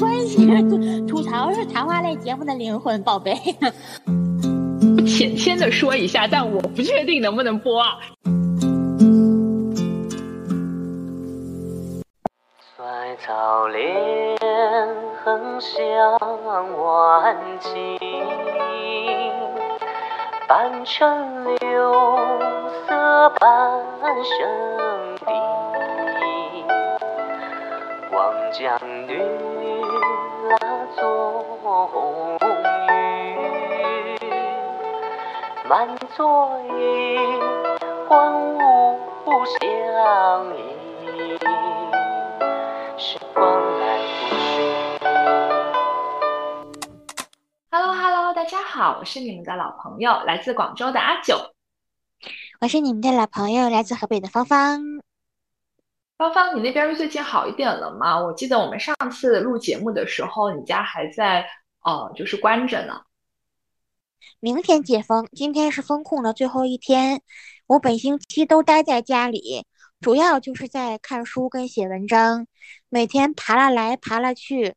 关系，吐槽是谈话类节目的灵魂，宝贝。浅浅的说一下，但我不确定能不能播啊。在草莲横向晚景，半城柳色半生地。望江女拉作红雨，满座衣，欢舞相依。时光来不去。Hello Hello，大家好，我是你们的老朋友，来自广州的阿九。我是你们的老朋友，来自河北的芳芳。芳芳，你那边最近好一点了吗？我记得我们上次录节目的时候，你家还在呃，就是关着呢。明天解封，今天是封控的最后一天。我本星期都待在家里，主要就是在看书跟写文章，每天爬了来爬了去，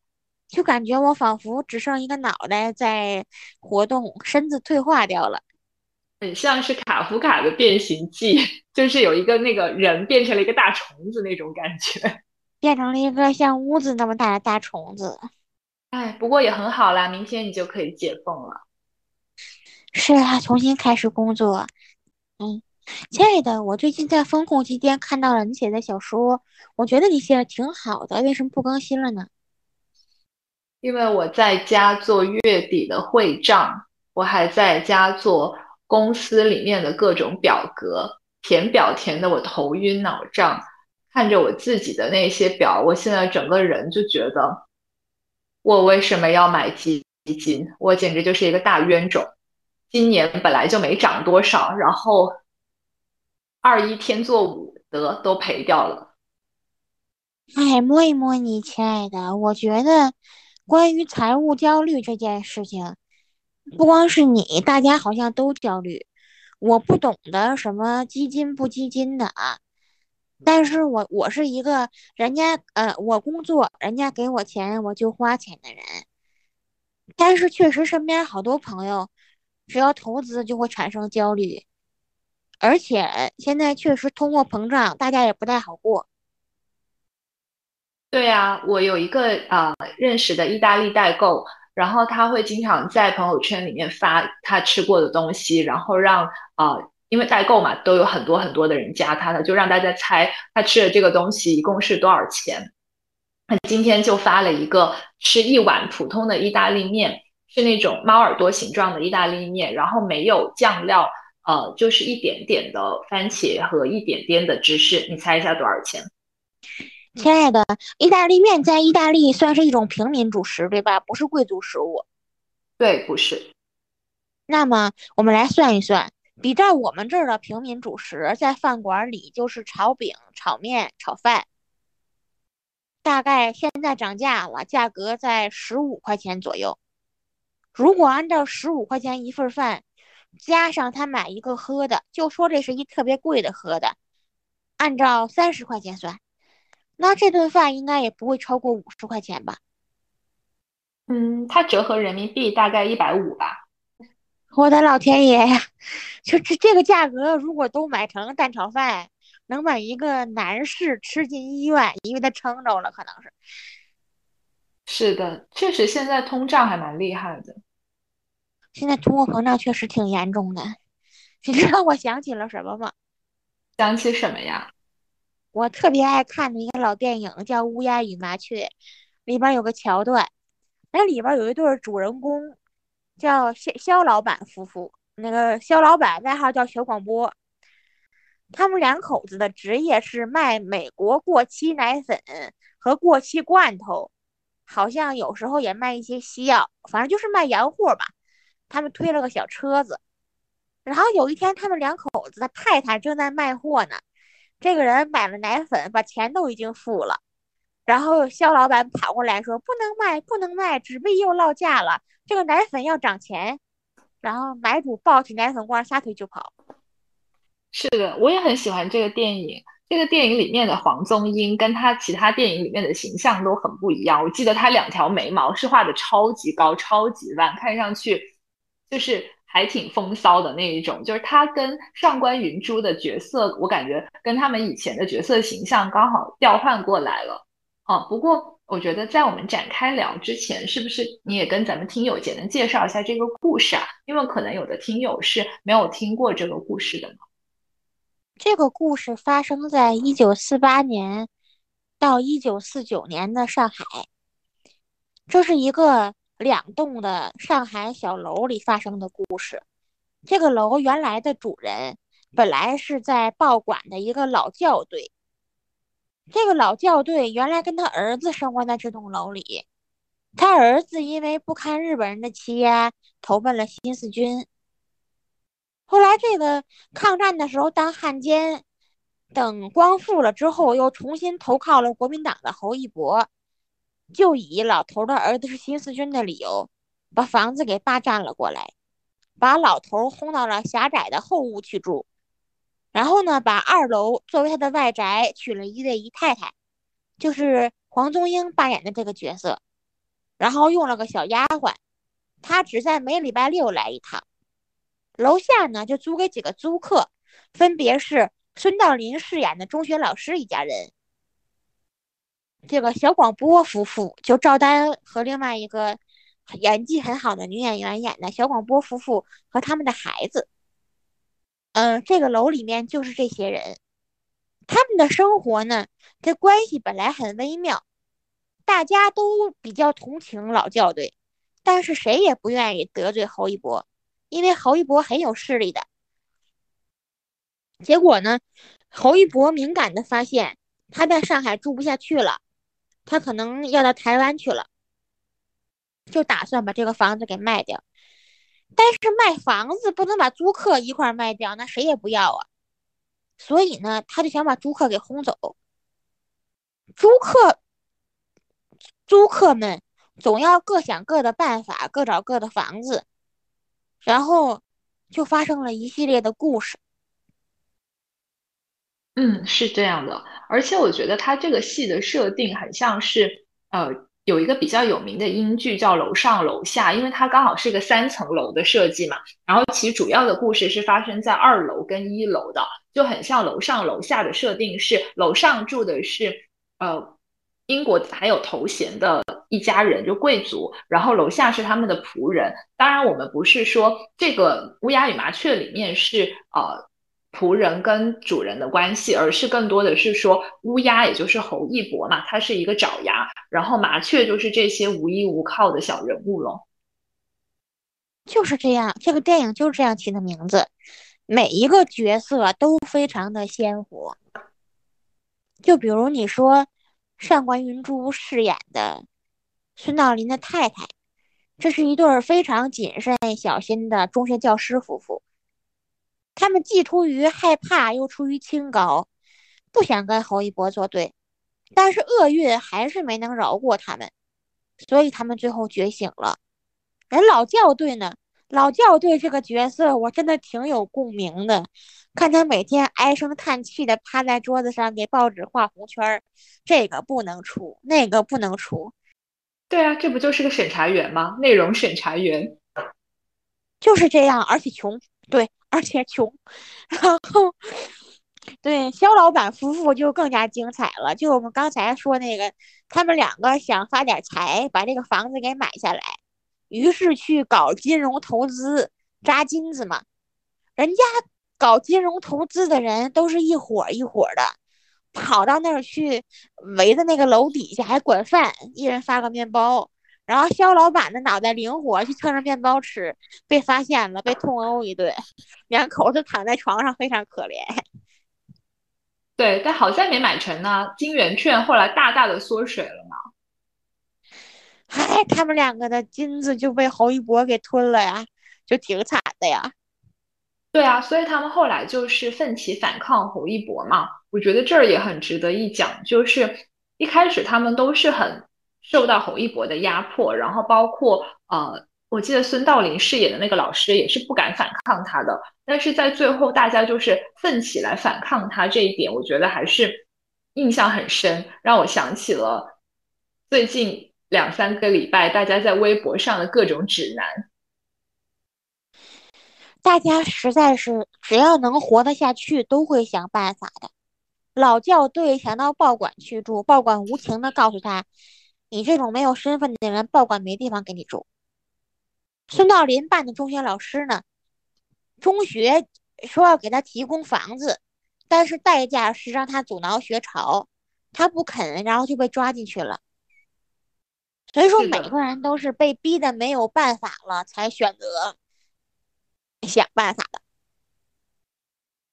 就感觉我仿佛只剩一个脑袋在活动，身子退化掉了。很像是卡夫卡的《变形记》，就是有一个那个人变成了一个大虫子那种感觉。变成了一个像屋子那么大的大虫子。哎，不过也很好啦，明天你就可以解封了。是啊，重新开始工作。嗯，亲爱的，我最近在风控期间看到了你写的小说，我觉得你写的挺好的，为什么不更新了呢？因为我在家做月底的会账，我还在家做公司里面的各种表格，填表填的我头晕脑胀，看着我自己的那些表，我现在整个人就觉得，我为什么要买基基金？我简直就是一个大冤种。今年本来就没涨多少，然后二一天作五得都赔掉了。哎，摸一摸你，亲爱的，我觉得关于财务焦虑这件事情，不光是你，大家好像都焦虑。我不懂得什么基金不基金的啊，但是我我是一个人家呃，我工作，人家给我钱我就花钱的人，但是确实身边好多朋友，只要投资就会产生焦虑，而且现在确实通货膨胀，大家也不太好过。对呀，我有一个啊、认识的意大利代购，然后他会经常在朋友圈里面发他吃过的东西，然后让啊、因为代购嘛，都有很多很多的人加他的，就让大家猜他吃的这个东西一共是多少钱。他今天就发了一个吃一碗普通的意大利面，是那种猫耳朵形状的意大利面，然后没有酱料，呃，就是一点点的番茄和一点点的芝士，你猜一下多少钱？亲爱的，意大利面在意大利算是一种平民主食，对吧？不是贵族食物。对，不是。那么我们来算一算，比照我们这儿的平民主食，在饭馆里就是炒饼、炒面、炒饭，大概现在涨价了，价格在十五块钱左右。如果按照十五块钱一份饭，加上他买一个喝的，就说这是一特别贵的喝的，按照三十块钱算。那这顿饭应该也不会超过五十块钱吧？嗯，它折合人民币大概一百五吧。我的老天爷呀！就这这个价格，如果都买成蛋炒饭，能把一个男士吃进医院，因为他撑着了，可能是。是的，确实现在通胀还蛮厉害的。现在通货膨胀确实挺严重的。你知道我想起了什么吗？想起什么呀？我特别爱看的一个老电影叫《乌鸦与麻雀》，里边有个桥段，那里边有一对儿主人公，叫肖肖老板夫妇。那个肖老板外号叫小广播，他们两口子的职业是卖美国过期奶粉和过期罐头，好像有时候也卖一些西药，反正就是卖洋货吧。他们推了个小车子，然后有一天，他们两口子的太太正在卖货呢。这个人买了奶粉，把钱都已经付了，然后肖老板跑过来说：“不能卖，不能卖，纸币又落价了，这个奶粉要涨钱。”然后买主抱起奶粉罐撒腿就跑。是的，我也很喜欢这个电影。这个电影里面的黄宗英跟他其他电影里面的形象都很不一样。我记得他两条眉毛是画的超级高、超级弯，看上去就是还挺风骚的那一种。就是他跟上官云珠的角色，我感觉跟他们以前的角色形象刚好调换过来了。哦，不过我觉得在我们展开聊之前，是不是你也跟咱们听友简单介绍一下这个故事啊？因为可能有的听友是没有听过这个故事的呢。这个故事发生在一九四八年到一九四九年的上海，这是一个两栋的上海小楼里发生的故事。这个楼原来的主人本来是在报馆的一个老校对。这个老校对原来跟他儿子生活在这栋楼里，他儿子因为不堪日本人的欺压，投奔了新四军。后来这个抗战的时候当汉奸，等光复了之后，又重新投靠了国民党的侯一博，就以老头的儿子是新四军的理由，把房子给霸占了过来，把老头轰到了狭窄的后屋去住。然后呢，把二楼作为他的外宅，娶了一位姨太太，就是黄宗英扮演的这个角色。然后用了个小丫鬟，她只在每礼拜六来一趟。楼下呢，就租给几个租客，分别是孙道临饰演的中学老师一家人，这个小广播夫妇，就赵丹和另外一个演技很好的女演员演的小广播夫妇和他们的孩子。嗯，这个楼里面就是这些人，他们的生活呢，这关系本来很微妙，大家都比较同情老教队，但是谁也不愿意得罪侯一博，因为侯一博很有势力的。结果呢，侯一博敏感的发现他在上海住不下去了，他可能要到台湾去了，就打算把这个房子给卖掉。但是卖房子不能把租客一块卖掉，那谁也不要啊。所以呢，他就想把租客给轰走。租客，租客们总要各想各的办法，各找各的房子，然后就发生了一系列的故事。嗯，是这样的。而且我觉得他这个戏的设定很像是，呃。有一个比较有名的英剧叫《楼上楼下》，因为它刚好是一个三层楼的设计嘛。然后其主要的故事是发生在二楼跟一楼的，就很像楼上楼下的设定是楼上住的是呃英国还有头衔的一家人，就贵族，然后楼下是他们的仆人。当然，我们不是说这个《乌鸦与麻雀》里面是呃。仆人跟主人的关系，而是更多的是说乌鸦，也就是侯一博嘛，他是一个爪牙，然后麻雀就是这些无依无靠的小人物咯。就是这样，这个电影就是这样起的名字，每一个角色都非常的鲜活。就比如你说上官云珠饰演的孙道临的太太，这是一对非常谨慎小心的中学教师夫妇。他们既出于害怕，又出于清高，不想跟侯一博作对，但是厄运还是没能饶过他们，所以他们最后觉醒了。人老教对呢？老教对这个角色，我真的挺有共鸣的。看他每天唉声叹气的趴在桌子上给报纸画红圈儿，这个不能出，那个不能出。对啊，这不就是个审查员吗？内容审查员就是这样，而且穷。对。而且穷，然后对肖老板夫妇就更加精彩了。就我们刚才说那个，他们两个想发点财，把这个房子给买下来，于是去搞金融投资，扎金子嘛。人家搞金融投资的人都是一伙一伙的，跑到那儿去，围在那个楼底下还管饭，一人发个面包。然后肖老板的脑袋灵活，去蹭着面包吃，被发现了，被痛殴一顿，两口子躺在床上，非常可怜。对，但好在没买成呢。金圆券后来大大的缩水了嘛。哎，他们两个的金子就被侯一博给吞了呀，就挺惨的呀。对啊，所以他们后来就是奋起反抗侯一博嘛。我觉得这儿也很值得一讲，就是一开始他们都是很。受到侯一博的压迫，然后包括呃我记得孙道临饰演的那个老师也是不敢反抗他的，但是在最后大家就是奋起来反抗他这一点，我觉得还是印象很深，让我想起了最近两三个礼拜大家在微博上的各种指南。大家实在是只要能活得下去，都会想办法的。老教队想到报馆去住，报馆无情的告诉他：“你这种没有身份的人，报馆没地方给你住。”孙道临办的中学老师呢？中学说要给他提供房子，但是代价是让他阻挠学潮，他不肯，然后就被抓进去了。所以说，每个人都是被逼的没有办法了，才选择想办法的。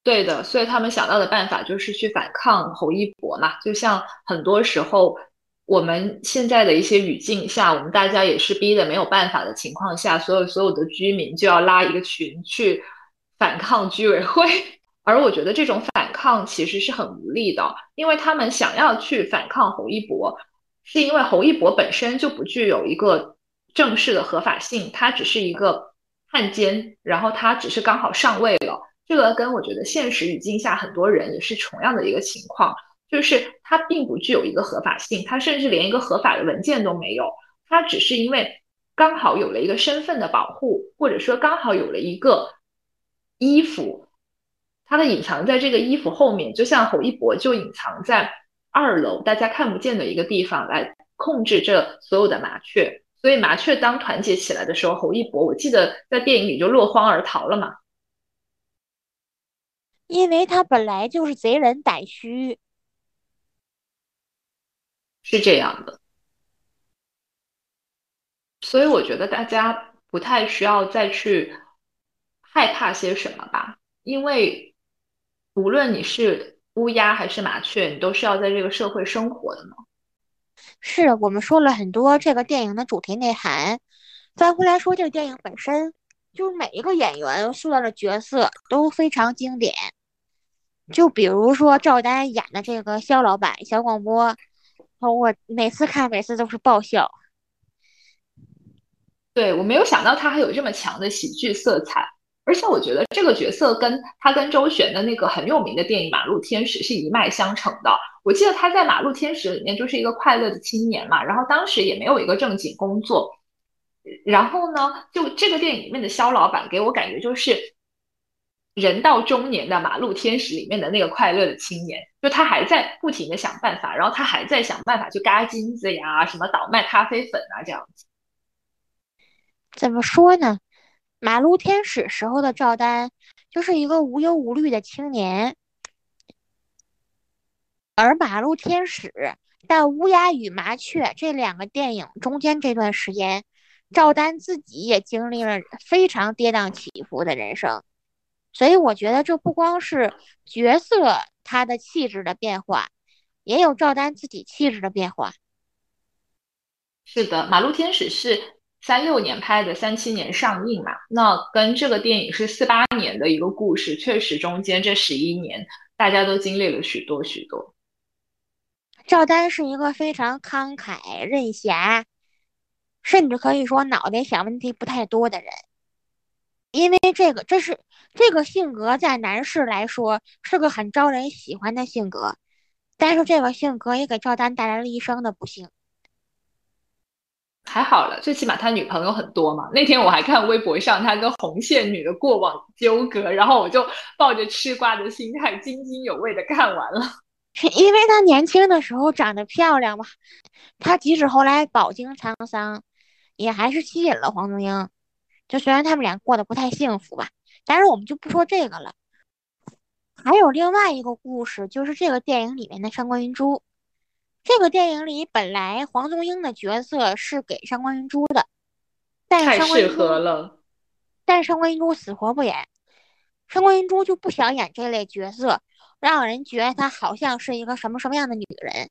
对的，所以他们想到的办法就是去反抗侯一博嘛。就像很多时候。我们现在的一些语境下，我们大家也是逼的没有办法的情况下，所有所有的居民就要拉一个群去反抗居委会。而我觉得这种反抗其实是很无力的，因为他们想要去反抗侯一博，是因为侯一博本身就不具有一个正式的合法性，他只是一个汉奸，然后他只是刚好上位了。这个跟我觉得现实语境下很多人也是同样的一个情况。就是它并不具有一个合法性，它甚至连一个合法的文件都没有，它只是因为刚好有了一个身份的保护，或者说刚好有了一个衣服，它的隐藏在这个衣服后面，就像侯一博就隐藏在二楼大家看不见的一个地方来控制这所有的麻雀，所以麻雀当团结起来的时候，侯一博我记得在电影里就落荒而逃了嘛，因为他本来就是贼人胆虚。是这样的，所以我觉得大家不太需要再去害怕些什么吧，因为无论你是乌鸦还是麻雀，你都是要在这个社会生活的嘛。是我们说了很多这个电影的主题内涵，再回来说这个电影本身，就是每一个演员塑造的角色都非常经典，就比如说赵丹演的这个肖老板小广播。我每次看，每次都是爆笑。对我没有想到他还有这么强的喜剧色彩，而且我觉得这个角色跟他跟周旋的那个很有名的电影《马路天使》是一脉相承的。我记得他在《马路天使》里面就是一个快乐的青年嘛，然后当时也没有一个正经工作，然后呢，就这个电影里面的肖老板给我感觉就是。人到中年的马路天使里面的那个快乐的青年，就他还在不停的想办法，然后他还在想办法去嘎金子呀，什么倒卖咖啡粉啊这样子。怎么说呢？马路天使时候的赵丹就是一个无忧无虑的青年，而马路天使到乌鸦与麻雀这两个电影中间这段时间，赵丹自己也经历了非常跌宕起伏的人生。所以我觉得这不光是角色他的气质的变化，也有赵丹自己气质的变化。是的，《马路天使》是三六年拍的，三七年上映嘛，那跟这个电影是四八年的一个故事，确实中间这十一年大家都经历了许多许多。赵丹是一个非常慷慨任侠，甚至可以说脑袋想问题不太多的人。因为这个，这是这个性格在男士来说是个很招人喜欢的性格，但是这个性格也给赵丹带来了一生的不幸。还好了，最起码他女朋友很多嘛。那天我还看微博上他跟红线女的过往纠葛，然后我就抱着吃瓜的心态津津有味的看完了。因为他年轻的时候长得漂亮嘛，他即使后来饱经沧桑，也还是吸引了黄宗英。就虽然他们俩过得不太幸福吧，但是我们就不说这个了。还有另外一个故事，就是这个电影里面的上官云珠。这个电影里本来黄宗英的角色是给上官云珠的，但太适合了。但上官云珠死活不演，上官云珠就不想演这类角色，让人觉得她好像是一个什么什么样的女人。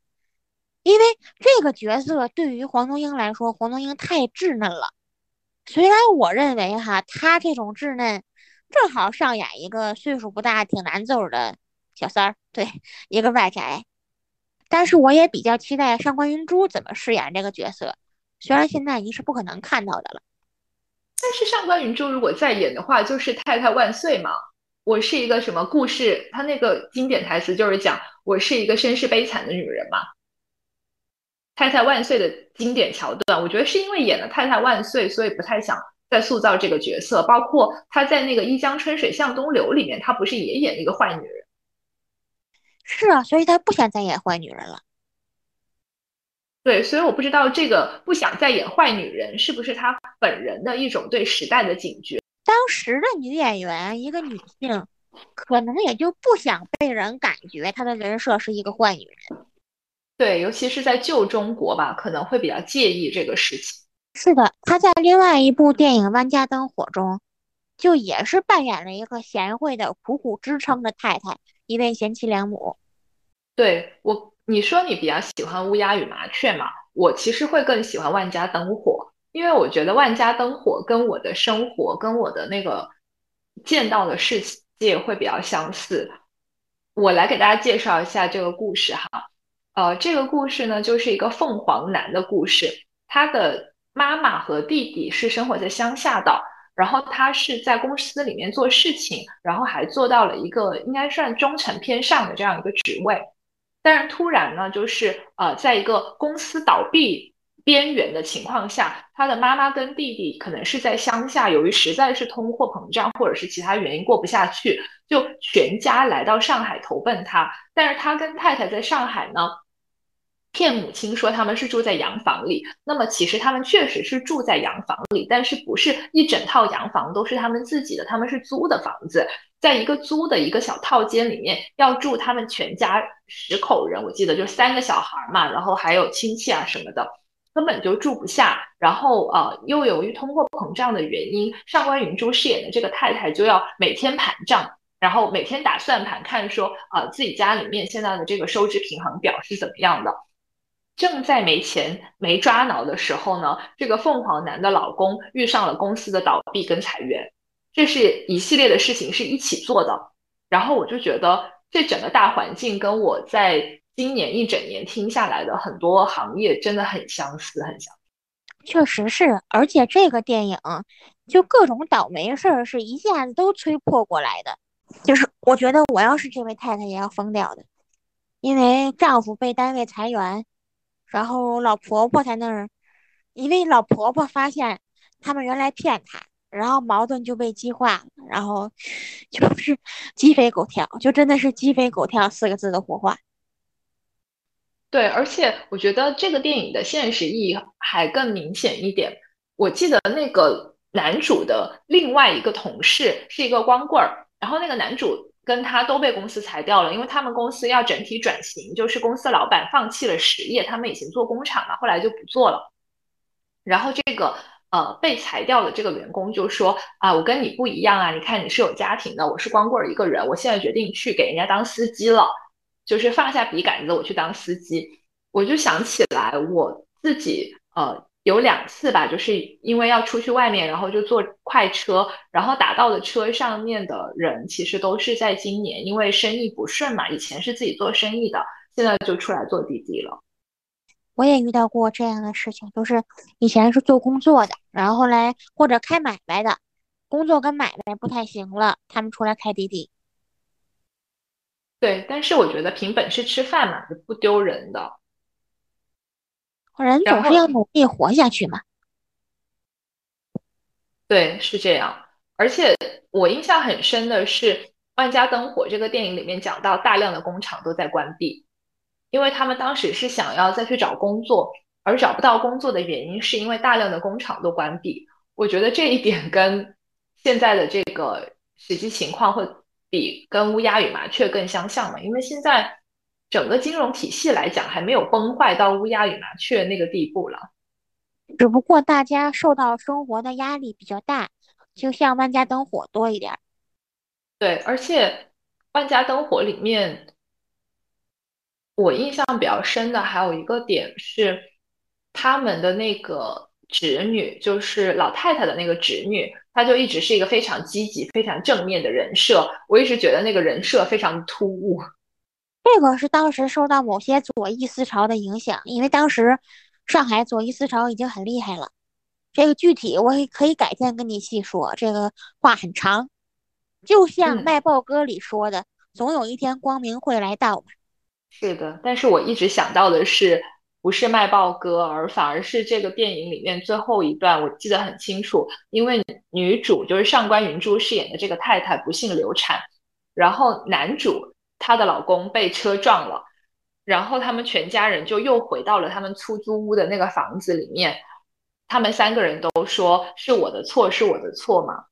因为这个角色对于黄宗英来说，黄宗英太稚嫩了。虽然我认为哈，她这种稚嫩，正好上演一个岁数不大、挺难揍的小三儿，对，一个外宅。但是我也比较期待上官云珠怎么饰演这个角色，虽然现在已经是不可能看到的了。但是上官云珠如果再演的话，就是太太万岁嘛。我是一个什么故事？他那个经典台词就是讲我是一个身世悲惨的女人嘛。太太万岁的经典桥段，我觉得是因为演了太太万岁，所以不太想再塑造这个角色。包括他在那个一江春水向东流里面，他不是也演一个坏女人？是啊，所以他不想再演坏女人了。对，所以我不知道这个不想再演坏女人是不是他本人的一种对时代的警觉。当时的女演员，一个女性，可能也就不想被人感觉她的人设是一个坏女人。对，尤其是在旧中国吧，可能会比较介意这个事情。是的，她在另外一部电影《万家灯火》中，就也是扮演了一个贤惠的、苦苦支撑的太太，一位贤妻良母。对我，你说你比较喜欢《乌鸦与麻雀》嘛？我其实会更喜欢《万家灯火》。因为我觉得万家灯火跟我的生活跟我的那个见到的世界会比较相似。我来给大家介绍一下这个故事哈。呃，这个故事呢就是一个凤凰男的故事。他的妈妈和弟弟是生活在乡下的，然后他是在公司里面做事情，然后还做到了一个应该算中层偏上的这样一个职位。但是突然呢，就是呃，在一个公司倒闭。边缘的情况下，他的妈妈跟弟弟可能是在乡下，由于实在是通货膨胀或者是其他原因过不下去，就全家来到上海投奔他。但是他跟太太在上海呢，骗母亲说他们是住在洋房里。那么其实他们确实是住在洋房里，但是不是一整套洋房都是他们自己的，他们是租的房子，在一个租的一个小套间里面要住他们全家十口人，我记得就三个小孩嘛，然后还有亲戚啊什么的。根本就住不下，然后呃，又由于通货膨胀的原因，上官云珠饰演的这个太太就要每天盘账，然后每天打算盘，看说呃自己家里面现在的这个收支平衡表是怎么样的。正在没钱没抓挠的时候呢，这个凤凰男的老公遇上了公司的倒闭跟裁员，这是一系列的事情是一起做的。然后我就觉得这整个大环境跟我在。今年一整年听下来的很多行业真的很相似，很相似。确实是，而且这个电影就各种倒霉事儿是一下子都催破过来的。就是我觉得我要是这位太太也要疯掉的，因为丈夫被单位裁员，然后老婆婆在那儿，因为老婆婆发现他们原来骗她，然后矛盾就被激化，然后就是鸡飞狗跳，就真的是鸡飞狗跳四个字的火化。对，而且我觉得这个电影的现实意义还更明显一点。我记得那个男主的另外一个同事是一个光棍儿，然后那个男主跟他都被公司裁掉了，因为他们公司要整体转型，就是公司老板放弃了实业，他们以前做工厂嘛，后来就不做了。然后这个呃被裁掉的这个员工就说啊，我跟你不一样啊，你看你是有家庭的，我是光棍儿一个人，我现在决定去给人家当司机了。就是放下笔杆子，我去当司机。我就想起来我自己，呃，有两次吧，就是因为要出去外面，然后就坐快车，然后打到的车上面的人，其实都是在今年，因为生意不顺嘛。以前是自己做生意的，现在就出来做滴滴了。我也遇到过这样的事情，就是以前是做工作的，然后后来或者开买卖的，工作跟买卖不太行了，他们出来开滴滴。对，但是我觉得凭本事吃饭嘛，是不丢人的。人总是要努力活下去嘛。对，是这样。而且我印象很深的是《万家灯火》这个电影里面讲到，大量的工厂都在关闭，因为他们当时是想要再去找工作，而找不到工作的原因是因为大量的工厂都关闭。我觉得这一点跟现在的这个实际情况会。比跟乌鸦与麻雀更相像嘛？因为现在整个金融体系来讲，还没有崩坏到乌鸦与麻雀那个地步了。只不过大家受到生活的压力比较大，就像万家灯火多一点。对，而且万家灯火里面，我印象比较深的还有一个点是，他们的那个侄女，就是老太太的那个侄女。她就一直是一个非常积极、非常正面的人设，我一直觉得那个人设非常突兀。这个是当时受到某些左翼思潮的影响，因为当时上海左翼思潮已经很厉害了，这个具体我可以改天跟你细说，这个话很长。就像嗯卖报歌里说的，总有一天光明会来到嘛。是的，但是我一直想到的是，不是卖报歌，而反而是这个电影里面最后一段，我记得很清楚，因为女主就是上官云珠饰演的这个太太不幸流产，然后男主她的老公被车撞了，然后他们全家人就又回到了他们出租屋的那个房子里面，他们三个人都说是我的错，是我的错嘛。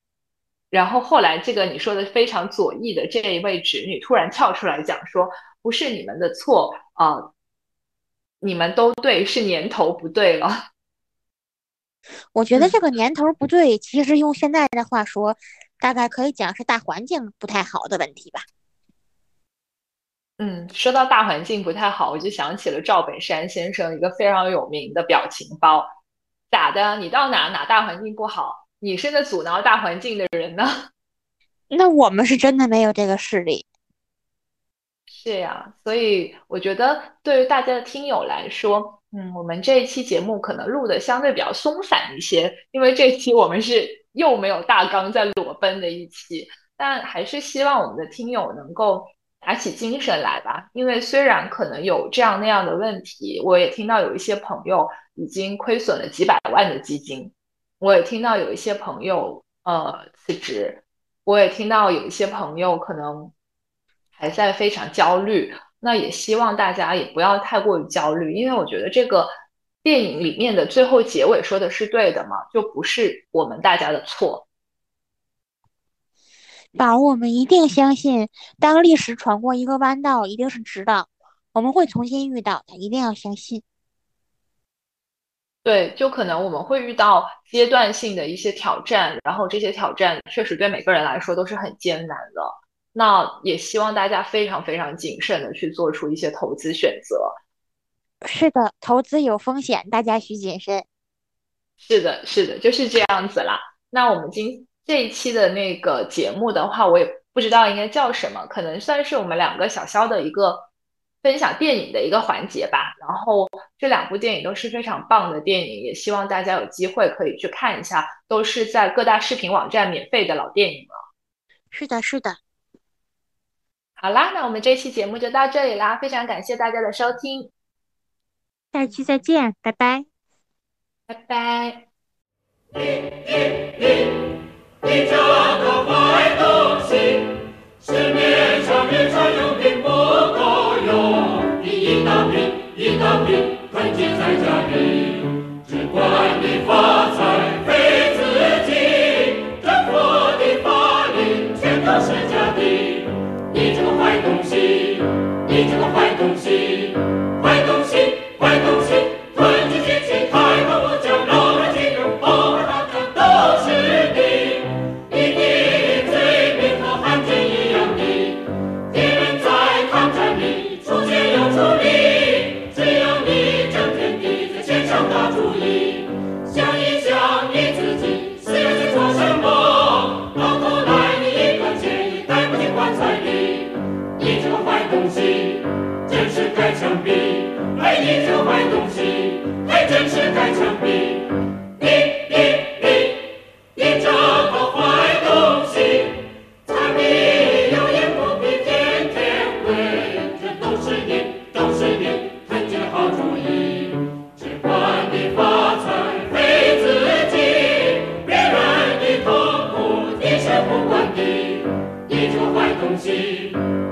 然后后来，这个你说的非常左翼的这一位侄女突然跳出来讲说，不是你们的错啊、呃你们都对，是年头不对了。我觉得嗯这个年头不对，其实用现在的话说，大概可以讲是大环境不太好的问题吧。嗯，说到大环境不太好，我就想起了赵本山先生一个非常有名的表情包，咋的？你到哪哪大环境不好？你是那阻挠大环境的人呢？那我们是真的没有这个势力。是呀，所以我觉得对于大家的听友来说，嗯，我们这一期节目可能录的相对比较松散一些，因为这期我们是又没有大纲在裸奔的一期，但还是希望我们的听友能够打起精神来吧。因为虽然可能有这样那样的问题，我也听到有一些朋友已经亏损了几百万的基金，我也听到有一些朋友呃辞职，我也听到有一些朋友可能。还在非常焦虑，那也希望大家也不要太过于焦虑，因为我觉得这个电影里面的最后结尾说的是对的嘛，就不是我们大家的错。宝，我们一定相信，当历史闯过一个弯道，一定是直的，我们会重新遇到的，一定要相信。对，就可能我们会遇到阶段性的一些挑战，然后这些挑战确实对每个人来说都是很艰难的。那也希望大家非常非常谨慎的去做出一些投资选择。是的，投资有风险，大家需谨慎。是的，是的，就是这样子啦。那我们今这一期的那个节目的话，我也不知道应该叫什么，可能算是我们两个小肖的一个分享电影的一个环节吧。然后这两部电影都是非常棒的电影，也希望大家有机会可以去看一下，都是在各大视频网站免费的老电影了。是的，是的。好啦，那我们这期节目就到这里啦，非常感谢大家的收听，下期再见，拜拜。拜拜。你这个坏东西，市面上日常用品不够用，你一大瓶一大瓶囤积在家里，只管你发财费自己，政府的法律全都是假的。你这个坏东西，你这个坏东西，坏东西，心